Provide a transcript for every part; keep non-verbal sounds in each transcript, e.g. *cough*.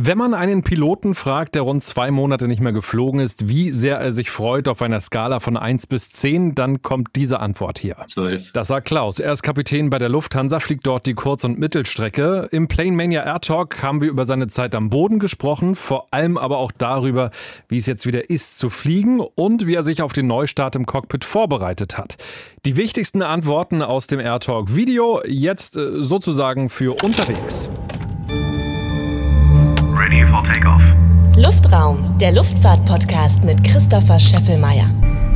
Wenn man einen Piloten fragt, der rund zwei Monate nicht mehr geflogen ist, wie sehr er sich freut auf einer Skala von 1 bis 10, dann kommt diese Antwort hier. 12. Das sagt Klaus. Er ist Kapitän bei der Lufthansa, fliegt dort die Kurz- und Mittelstrecke. Im Plane Mania Air Talk haben wir über seine Zeit am Boden gesprochen, vor allem aber auch darüber, wie es jetzt wieder ist zu fliegen und wie er sich auf den Neustart im Cockpit vorbereitet hat. Die wichtigsten Antworten aus dem Air Talk Video jetzt äh, sozusagen für unterwegs. Takeoff. Luftraum, der Luftfahrt-Podcast mit Christopher Scheffelmeier.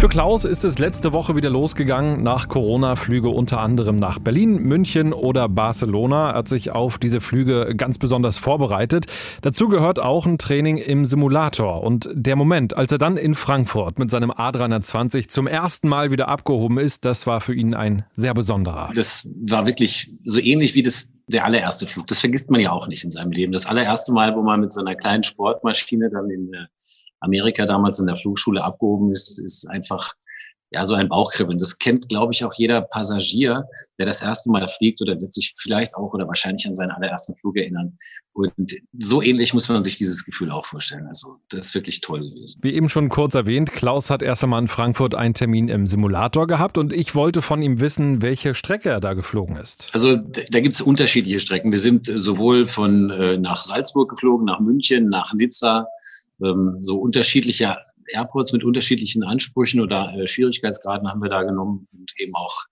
Für Klaus ist es letzte Woche wieder losgegangen nach Corona-Flüge unter anderem nach Berlin, München oder Barcelona. Er hat sich auf diese Flüge ganz besonders vorbereitet. Dazu gehört auch ein Training im Simulator. Und der Moment, als er dann in Frankfurt mit seinem A320 zum ersten Mal wieder abgehoben ist, das war für ihn ein sehr besonderer. Das war wirklich so ähnlich wie das der allererste Flug. Das vergisst man ja auch nicht in seinem Leben. Das allererste Mal, wo man mit so einer kleinen Sportmaschine dann in Amerika damals in der Flugschule abgehoben ist, ist einfach ja, so ein Bauchkribbeln. Das kennt, glaube ich, auch jeder Passagier, der das erste Mal fliegt oder wird sich vielleicht auch oder wahrscheinlich an seinen allerersten Flug erinnern. Und so ähnlich muss man sich dieses Gefühl auch vorstellen. Also, das ist wirklich toll gewesen. Wie eben schon kurz erwähnt, Klaus hat erst einmal in Frankfurt einen Termin im Simulator gehabt und ich wollte von ihm wissen, welche Strecke er da geflogen ist. Also, da gibt es unterschiedliche Strecken. Wir sind sowohl von äh, nach Salzburg geflogen, nach München, nach Nizza, ähm, so unterschiedliche Airports mit unterschiedlichen Ansprüchen oder äh, Schwierigkeitsgraden haben wir da genommen und eben auch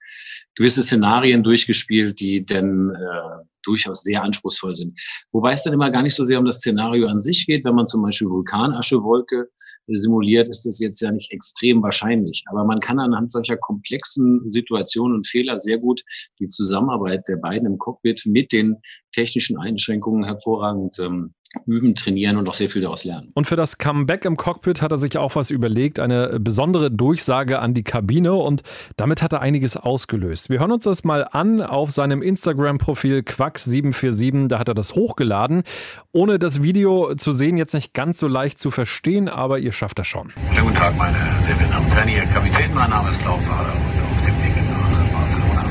gewisse Szenarien durchgespielt, die dann äh, durchaus sehr anspruchsvoll sind. Wobei es dann immer gar nicht so sehr um das Szenario an sich geht. Wenn man zum Beispiel Vulkanaschewolke simuliert, ist das jetzt ja nicht extrem wahrscheinlich. Aber man kann anhand solcher komplexen Situationen und Fehler sehr gut die Zusammenarbeit der beiden im Cockpit mit den technischen Einschränkungen hervorragend ähm, üben, trainieren und auch sehr viel daraus lernen. Und für das Comeback im Cockpit hat er sich auch was überlegt, eine besondere Durchsage an die Kabine und damit hat er einiges ausgelöst. Wir hören uns das mal an auf seinem Instagram-Profil Quack747, da hat er das hochgeladen. Ohne das Video zu sehen, jetzt nicht ganz so leicht zu verstehen, aber ihr schafft das schon. Schönen guten Tag, meine sehr verehrten Damen und Herren. Ihr Kapitän, mein Name ist Klaus Ader und auf dem Weg nach Barcelona.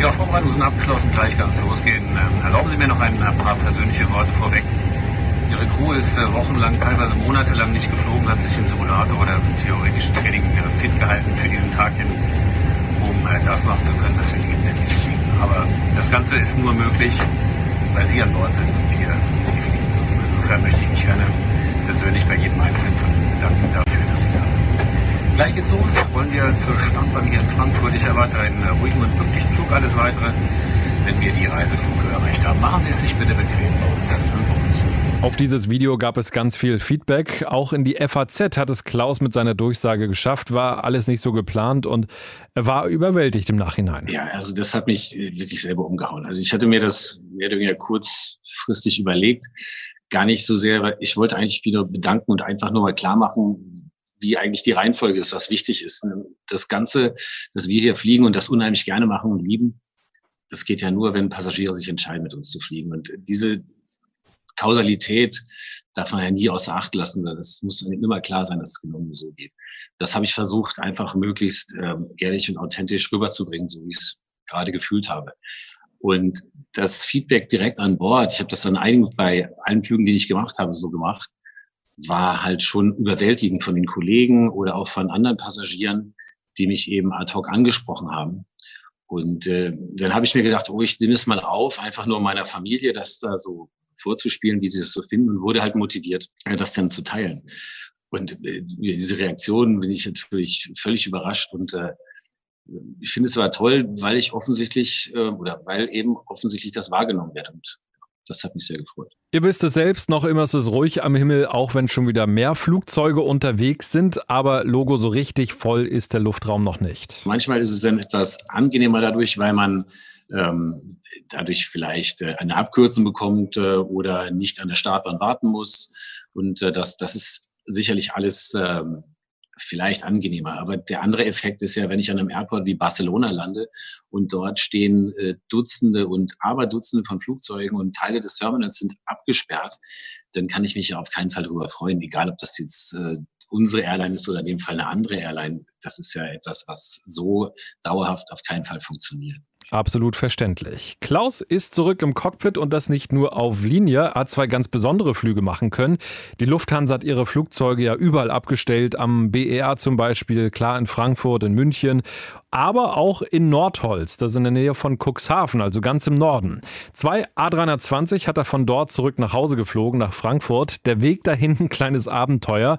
Ja, Vorbereitungen sind abgeschlossen, gleich kann es losgehen. Ähm, erlauben Sie mir noch ein paar persönliche Worte vorweg. Ihre Crew ist äh, wochenlang, teilweise monatelang nicht geflogen, hat sich im Simulator oder im theoretischen Training äh, fit gehalten für diesen Tag hin, um äh, das machen zu können, dass wir die endlich fliegen. Aber das Ganze ist nur möglich, weil Sie an Bord sind und wir Sie fliegen dürfen. Insofern möchte ich mich gerne persönlich bei jedem Einzelnen von Ihnen bedanken dafür, dass Sie da sind. Gleich geht's los. Wollen wir zur Startbahn hier in Frankfurt. Ich erwarte einen äh, ruhigen und pünktlichen Flug. Alles weitere, wenn wir die Reiseflughöhe erreicht haben. Machen Sie es sich bitte bequem bei uns. An Bord. Auf dieses Video gab es ganz viel Feedback. Auch in die FAZ hat es Klaus mit seiner Durchsage geschafft. War alles nicht so geplant und er war überwältigt im Nachhinein. Ja, also das hat mich wirklich selber umgehauen. Also ich hatte mir das mehr oder weniger kurzfristig überlegt. Gar nicht so sehr, weil ich wollte eigentlich wieder bedanken und einfach nur mal klar machen, wie eigentlich die Reihenfolge ist, was wichtig ist. Das Ganze, dass wir hier fliegen und das unheimlich gerne machen und lieben, das geht ja nur, wenn Passagiere sich entscheiden, mit uns zu fliegen. Und diese Kausalität darf man ja nie außer Acht lassen. Das muss immer klar sein, dass es genau so geht. Das habe ich versucht, einfach möglichst ähm, ehrlich und authentisch rüberzubringen, so wie ich es gerade gefühlt habe. Und das Feedback direkt an Bord, ich habe das dann einigen, bei allen Flügen, die ich gemacht habe, so gemacht, war halt schon überwältigend von den Kollegen oder auch von anderen Passagieren, die mich eben ad hoc angesprochen haben. Und äh, dann habe ich mir gedacht, oh, ich nehme es mal auf, einfach nur meiner Familie, dass da so vorzuspielen, wie sie das so finden und wurde halt motiviert, das dann zu teilen. Und äh, diese Reaktion bin ich natürlich völlig überrascht und äh, ich finde es war toll, weil ich offensichtlich äh, oder weil eben offensichtlich das wahrgenommen wird und das hat mich sehr gefreut. Ihr wisst es selbst, noch immer ist es ruhig am Himmel, auch wenn schon wieder mehr Flugzeuge unterwegs sind, aber Logo so richtig voll ist der Luftraum noch nicht. Manchmal ist es dann etwas angenehmer dadurch, weil man ähm, dadurch vielleicht äh, eine Abkürzung bekommt äh, oder nicht an der Startbahn warten muss. Und äh, das, das ist sicherlich alles ähm, vielleicht angenehmer. Aber der andere Effekt ist ja, wenn ich an einem Airport wie Barcelona lande und dort stehen äh, Dutzende und Aberdutzende von Flugzeugen und Teile des Terminals sind abgesperrt, dann kann ich mich ja auf keinen Fall darüber freuen, egal ob das jetzt äh, unsere Airline ist oder in dem Fall eine andere Airline. Das ist ja etwas, was so dauerhaft auf keinen Fall funktioniert. Absolut verständlich. Klaus ist zurück im Cockpit und das nicht nur auf Linie, hat zwei ganz besondere Flüge machen können. Die Lufthansa hat ihre Flugzeuge ja überall abgestellt, am BER zum Beispiel, klar in Frankfurt, in München, aber auch in Nordholz, das ist in der Nähe von Cuxhaven, also ganz im Norden. Zwei A320 hat er von dort zurück nach Hause geflogen, nach Frankfurt. Der Weg dahin ein *laughs* kleines Abenteuer.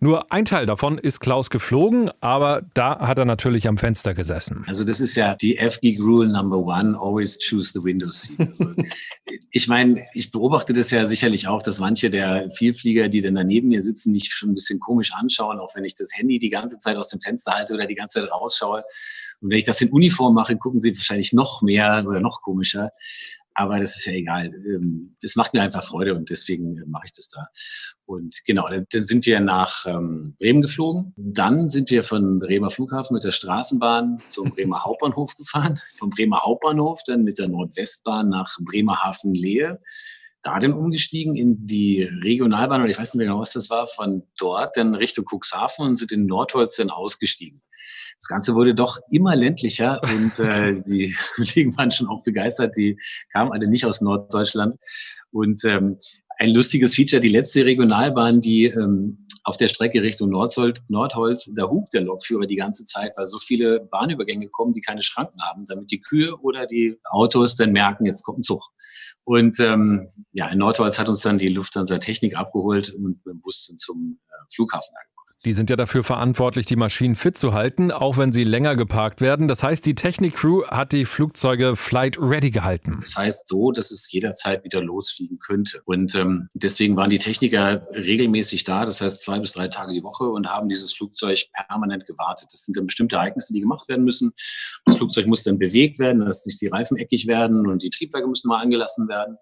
Nur ein Teil davon ist Klaus geflogen, aber da hat er natürlich am Fenster gesessen. Also das ist ja die FG Rule Number One, always choose the window seat. Also, *laughs* ich meine, ich beobachte das ja sicherlich auch, dass manche der Vielflieger, die dann daneben mir sitzen, mich schon ein bisschen komisch anschauen, auch wenn ich das Handy die ganze Zeit aus dem Fenster halte oder die ganze Zeit rausschaue. Und wenn ich das in Uniform mache, gucken sie wahrscheinlich noch mehr oder noch komischer. Aber das ist ja egal. Ähm, das macht mir einfach Freude und deswegen äh, mache ich das da. Und genau, dann sind wir nach ähm, Bremen geflogen. Dann sind wir von Bremer Flughafen mit der Straßenbahn zum Bremer *laughs* Hauptbahnhof gefahren. Vom Bremer Hauptbahnhof dann mit der Nordwestbahn nach Bremerhaven Lehe da dann umgestiegen in die Regionalbahn, oder ich weiß nicht mehr genau, was das war, von dort dann Richtung Cuxhaven und sind in Nordholz dann ausgestiegen. Das Ganze wurde doch immer ländlicher *laughs* und äh, die *laughs* Kollegen waren schon auch begeistert. Die kamen alle nicht aus Norddeutschland. Und ähm, ein lustiges Feature, die letzte Regionalbahn, die ähm, auf der Strecke Richtung Nordholz, Nordholz, da hupt der Lokführer die ganze Zeit, weil so viele Bahnübergänge kommen, die keine Schranken haben, damit die Kühe oder die Autos dann merken, jetzt kommt ein Zug. Und ähm, ja, in Nordholz hat uns dann die Lufthansa Technik abgeholt und mit dem Bus zum äh, Flughafen angekommen. Die sind ja dafür verantwortlich, die Maschinen fit zu halten, auch wenn sie länger geparkt werden. Das heißt, die Technik-Crew hat die Flugzeuge flight ready gehalten. Das heißt so, dass es jederzeit wieder losfliegen könnte. Und ähm, deswegen waren die Techniker regelmäßig da, das heißt zwei bis drei Tage die Woche und haben dieses Flugzeug permanent gewartet. Das sind dann bestimmte Ereignisse, die gemacht werden müssen. Das Flugzeug muss dann bewegt werden, dass nicht die Reifen eckig werden und die Triebwerke müssen mal angelassen werden.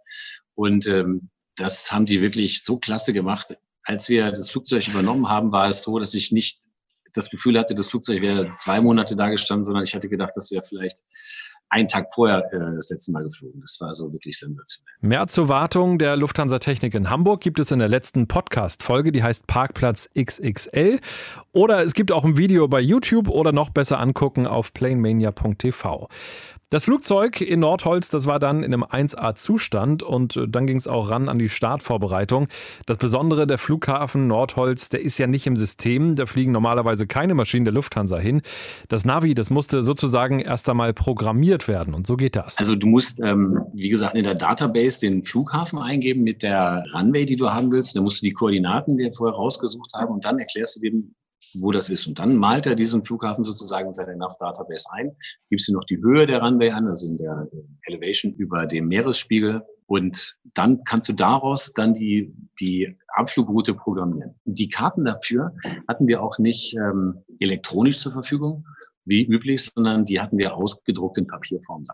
Und ähm, das haben die wirklich so klasse gemacht als wir das Flugzeug übernommen haben, war es so, dass ich nicht das Gefühl hatte, das Flugzeug wäre zwei Monate da gestanden, sondern ich hatte gedacht, das wäre vielleicht einen Tag vorher äh, das letzte Mal geflogen. Das war also wirklich sensationell. Mehr zur Wartung der Lufthansa Technik in Hamburg gibt es in der letzten Podcast-Folge, die heißt Parkplatz XXL. Oder es gibt auch ein Video bei YouTube oder noch besser angucken auf planemania.tv. Das Flugzeug in Nordholz, das war dann in einem 1A-Zustand und äh, dann ging es auch ran an die Startvorbereitung. Das Besondere, der Flughafen Nordholz, der ist ja nicht im System, da fliegen normalerweise keine Maschinen der Lufthansa hin. Das Navi, das musste sozusagen erst einmal programmiert werden und so geht das. Also du musst, ähm, wie gesagt, in der Database den Flughafen eingeben mit der Runway, die du haben willst. Da musst du die Koordinaten dir vorher rausgesucht haben und dann erklärst du dem wo das ist. Und dann malt er diesen Flughafen sozusagen in seine NAV-Database ein, gibst du noch die Höhe der Runway an, also in der Elevation über dem Meeresspiegel. Und dann kannst du daraus dann die, die Abflugroute programmieren. Die Karten dafür hatten wir auch nicht ähm, elektronisch zur Verfügung, wie üblich, sondern die hatten wir ausgedruckt in Papierform.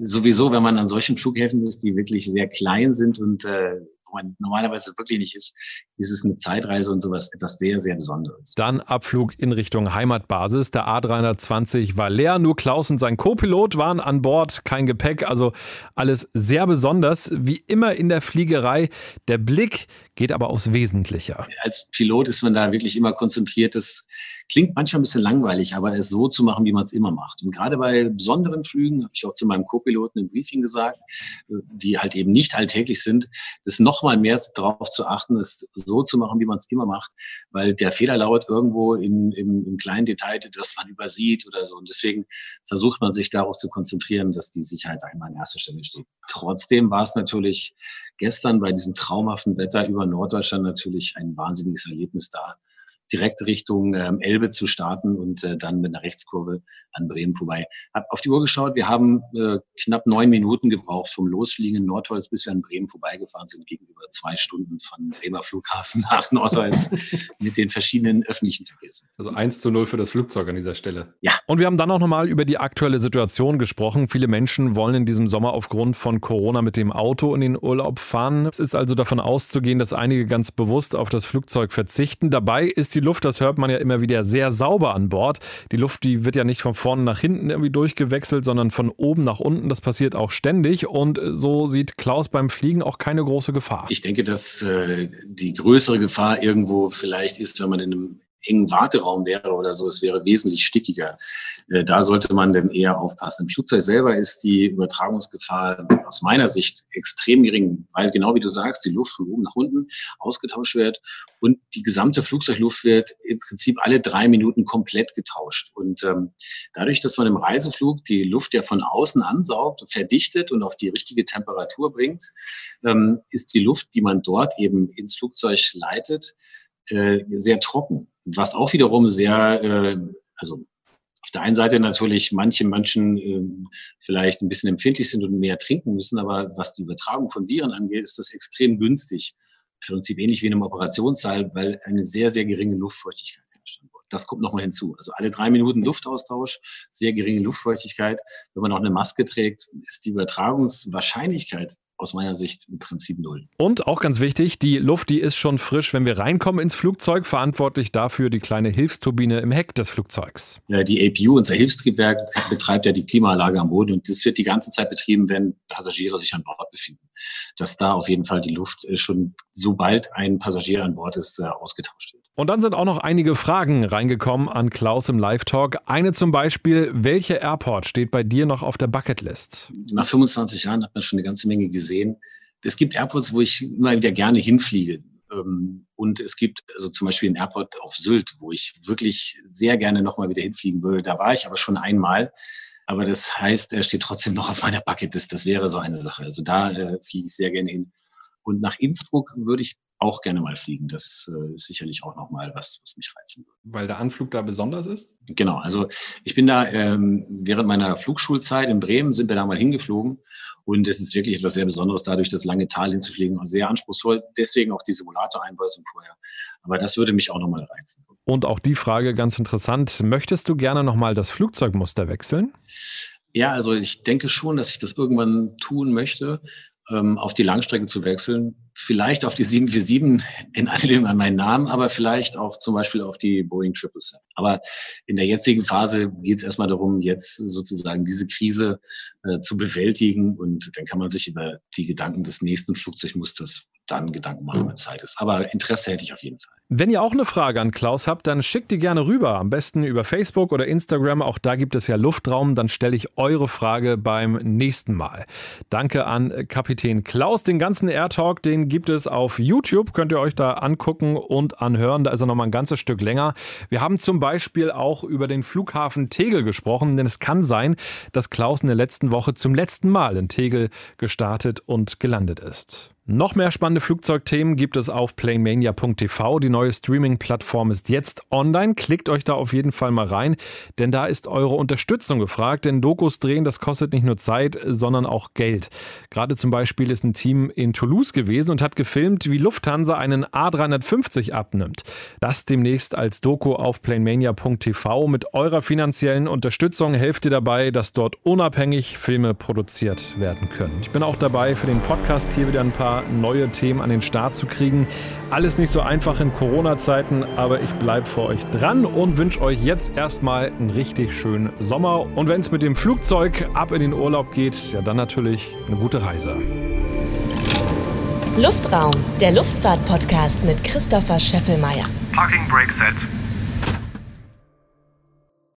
Sowieso, wenn man an solchen Flughäfen ist, die wirklich sehr klein sind und äh, wo man normalerweise wirklich nicht ist, ist es eine Zeitreise und sowas etwas sehr, sehr Besonderes. Dann Abflug in Richtung Heimatbasis. Der A320 war leer, nur Klaus und sein Co-Pilot waren an Bord, kein Gepäck, also alles sehr besonders. Wie immer in der Fliegerei, der Blick geht aber aufs Wesentliche. Als Pilot ist man da wirklich immer konzentriert. Das klingt manchmal ein bisschen langweilig, aber es so zu machen, wie man es immer macht. Und gerade bei besonderen Flügen, habe ich auch zu meinem Co-Piloten im Briefing gesagt, die halt eben nicht alltäglich sind, das noch noch mal mehr darauf zu achten, es so zu machen, wie man es immer macht, weil der Fehler lauert irgendwo im, im, im kleinen Detail, das man übersieht oder so. Und deswegen versucht man sich darauf zu konzentrieren, dass die Sicherheit einmal an erster Stelle steht. Trotzdem war es natürlich gestern bei diesem traumhaften Wetter über Norddeutschland natürlich ein wahnsinniges Erlebnis da direkt Richtung ähm, Elbe zu starten und äh, dann mit einer Rechtskurve an Bremen vorbei. Hab auf die Uhr geschaut, wir haben äh, knapp neun Minuten gebraucht vom Losfliegen in Nordholz, bis wir an Bremen vorbeigefahren sind, gegenüber zwei Stunden von Bremer Flughafen *laughs* nach Nordholz mit den verschiedenen öffentlichen Verkehrsmitteln. Also 1 zu 0 für das Flugzeug an dieser Stelle. Ja. Und wir haben dann auch nochmal über die aktuelle Situation gesprochen. Viele Menschen wollen in diesem Sommer aufgrund von Corona mit dem Auto in den Urlaub fahren. Es ist also davon auszugehen, dass einige ganz bewusst auf das Flugzeug verzichten. Dabei ist die die Luft, das hört man ja immer wieder, sehr sauber an Bord. Die Luft, die wird ja nicht von vorne nach hinten irgendwie durchgewechselt, sondern von oben nach unten. Das passiert auch ständig und so sieht Klaus beim Fliegen auch keine große Gefahr. Ich denke, dass äh, die größere Gefahr irgendwo vielleicht ist, wenn man in einem engen Warteraum wäre oder so, es wäre wesentlich stickiger. Äh, da sollte man dann eher aufpassen. Im Flugzeug selber ist die Übertragungsgefahr aus meiner Sicht extrem gering, weil genau wie du sagst, die Luft von oben nach unten ausgetauscht wird und die gesamte Flugzeugluft wird im Prinzip alle drei Minuten komplett getauscht. Und ähm, dadurch, dass man im Reiseflug die Luft ja von außen ansaugt, verdichtet und auf die richtige Temperatur bringt, ähm, ist die Luft, die man dort eben ins Flugzeug leitet, äh, sehr trocken. Was auch wiederum sehr, äh, also auf der einen Seite natürlich manche Menschen äh, vielleicht ein bisschen empfindlich sind und mehr trinken müssen, aber was die Übertragung von Viren angeht, ist das extrem günstig. Im Prinzip ähnlich wie in einem Operationssaal, weil eine sehr, sehr geringe Luftfeuchtigkeit herrscht. Das kommt nochmal hinzu. Also alle drei Minuten Luftaustausch, sehr geringe Luftfeuchtigkeit. Wenn man noch eine Maske trägt, ist die Übertragungswahrscheinlichkeit aus meiner Sicht im Prinzip null. Und auch ganz wichtig, die Luft, die ist schon frisch, wenn wir reinkommen ins Flugzeug. Verantwortlich dafür die kleine Hilfsturbine im Heck des Flugzeugs. Ja, die APU, unser Hilfstriebwerk, betreibt ja die Klimaanlage am Boden und das wird die ganze Zeit betrieben, wenn Passagiere sich an Bord befinden. Dass da auf jeden Fall die Luft äh, schon sobald ein Passagier an Bord ist, äh, ausgetauscht wird. Und dann sind auch noch einige Fragen reingekommen an Klaus im Live-Talk. Eine zum Beispiel, welche Airport steht bei dir noch auf der Bucketlist? Nach 25 Jahren hat man schon eine ganze Menge gesehen. Es gibt Airports, wo ich immer wieder gerne hinfliege. Ähm, und es gibt also zum Beispiel einen Airport auf Sylt, wo ich wirklich sehr gerne nochmal wieder hinfliegen würde. Da war ich aber schon einmal. Aber das heißt, er steht trotzdem noch auf meiner Bucketlist. Das wäre so eine Sache. Also da äh, fliege ich sehr gerne hin. Und nach Innsbruck würde ich auch gerne mal fliegen. Das äh, ist sicherlich auch nochmal was, was mich reizen würde. Weil der Anflug da besonders ist? Genau, also ich bin da ähm, während meiner Flugschulzeit in Bremen sind wir da mal hingeflogen und es ist wirklich etwas sehr Besonderes, dadurch das lange Tal hinzufliegen, sehr anspruchsvoll. Deswegen auch die Simulator-Einweisung vorher. Aber das würde mich auch nochmal reizen. Und auch die Frage ganz interessant: Möchtest du gerne nochmal das Flugzeugmuster wechseln? Ja, also ich denke schon, dass ich das irgendwann tun möchte ähm, auf die Langstrecke zu wechseln. Vielleicht auf die 747 in Anlehnung an meinen Namen, aber vielleicht auch zum Beispiel auf die Boeing 777. Aber in der jetzigen Phase geht es erstmal darum, jetzt sozusagen diese Krise äh, zu bewältigen und dann kann man sich über die Gedanken des nächsten Flugzeugmusters dann Gedanken machen, wenn Zeit ist. Aber Interesse hätte ich auf jeden Fall. Wenn ihr auch eine Frage an Klaus habt, dann schickt die gerne rüber. Am besten über Facebook oder Instagram. Auch da gibt es ja Luftraum. Dann stelle ich eure Frage beim nächsten Mal. Danke an Kapitän Klaus. Den ganzen Airtalk, den gibt es auf YouTube. Könnt ihr euch da angucken und anhören. Da ist er nochmal ein ganzes Stück länger. Wir haben zum Beispiel auch über den Flughafen Tegel gesprochen, denn es kann sein, dass Klaus in der letzten Woche zum letzten Mal in Tegel gestartet und gelandet ist. Noch mehr spannende Flugzeugthemen gibt es auf planemania.tv. Die neue Streaming-Plattform ist jetzt online. Klickt euch da auf jeden Fall mal rein, denn da ist eure Unterstützung gefragt. Denn Dokus drehen, das kostet nicht nur Zeit, sondern auch Geld. Gerade zum Beispiel ist ein Team in Toulouse gewesen und hat gefilmt, wie Lufthansa einen A350 abnimmt. Das demnächst als Doku auf planemania.tv. Mit eurer finanziellen Unterstützung helft ihr dabei, dass dort unabhängig Filme produziert werden können. Ich bin auch dabei, für den Podcast hier wieder ein paar neue Themen an den Start zu kriegen. Alles nicht so einfach in Corona-Zeiten, aber ich bleibe für euch dran und wünsche euch jetzt erstmal einen richtig schönen Sommer. Und wenn es mit dem Flugzeug ab in den Urlaub geht, ja dann natürlich eine gute Reise. Luftraum, der Luftfahrt-Podcast mit Christopher Scheffelmeier. Parking Brake Set.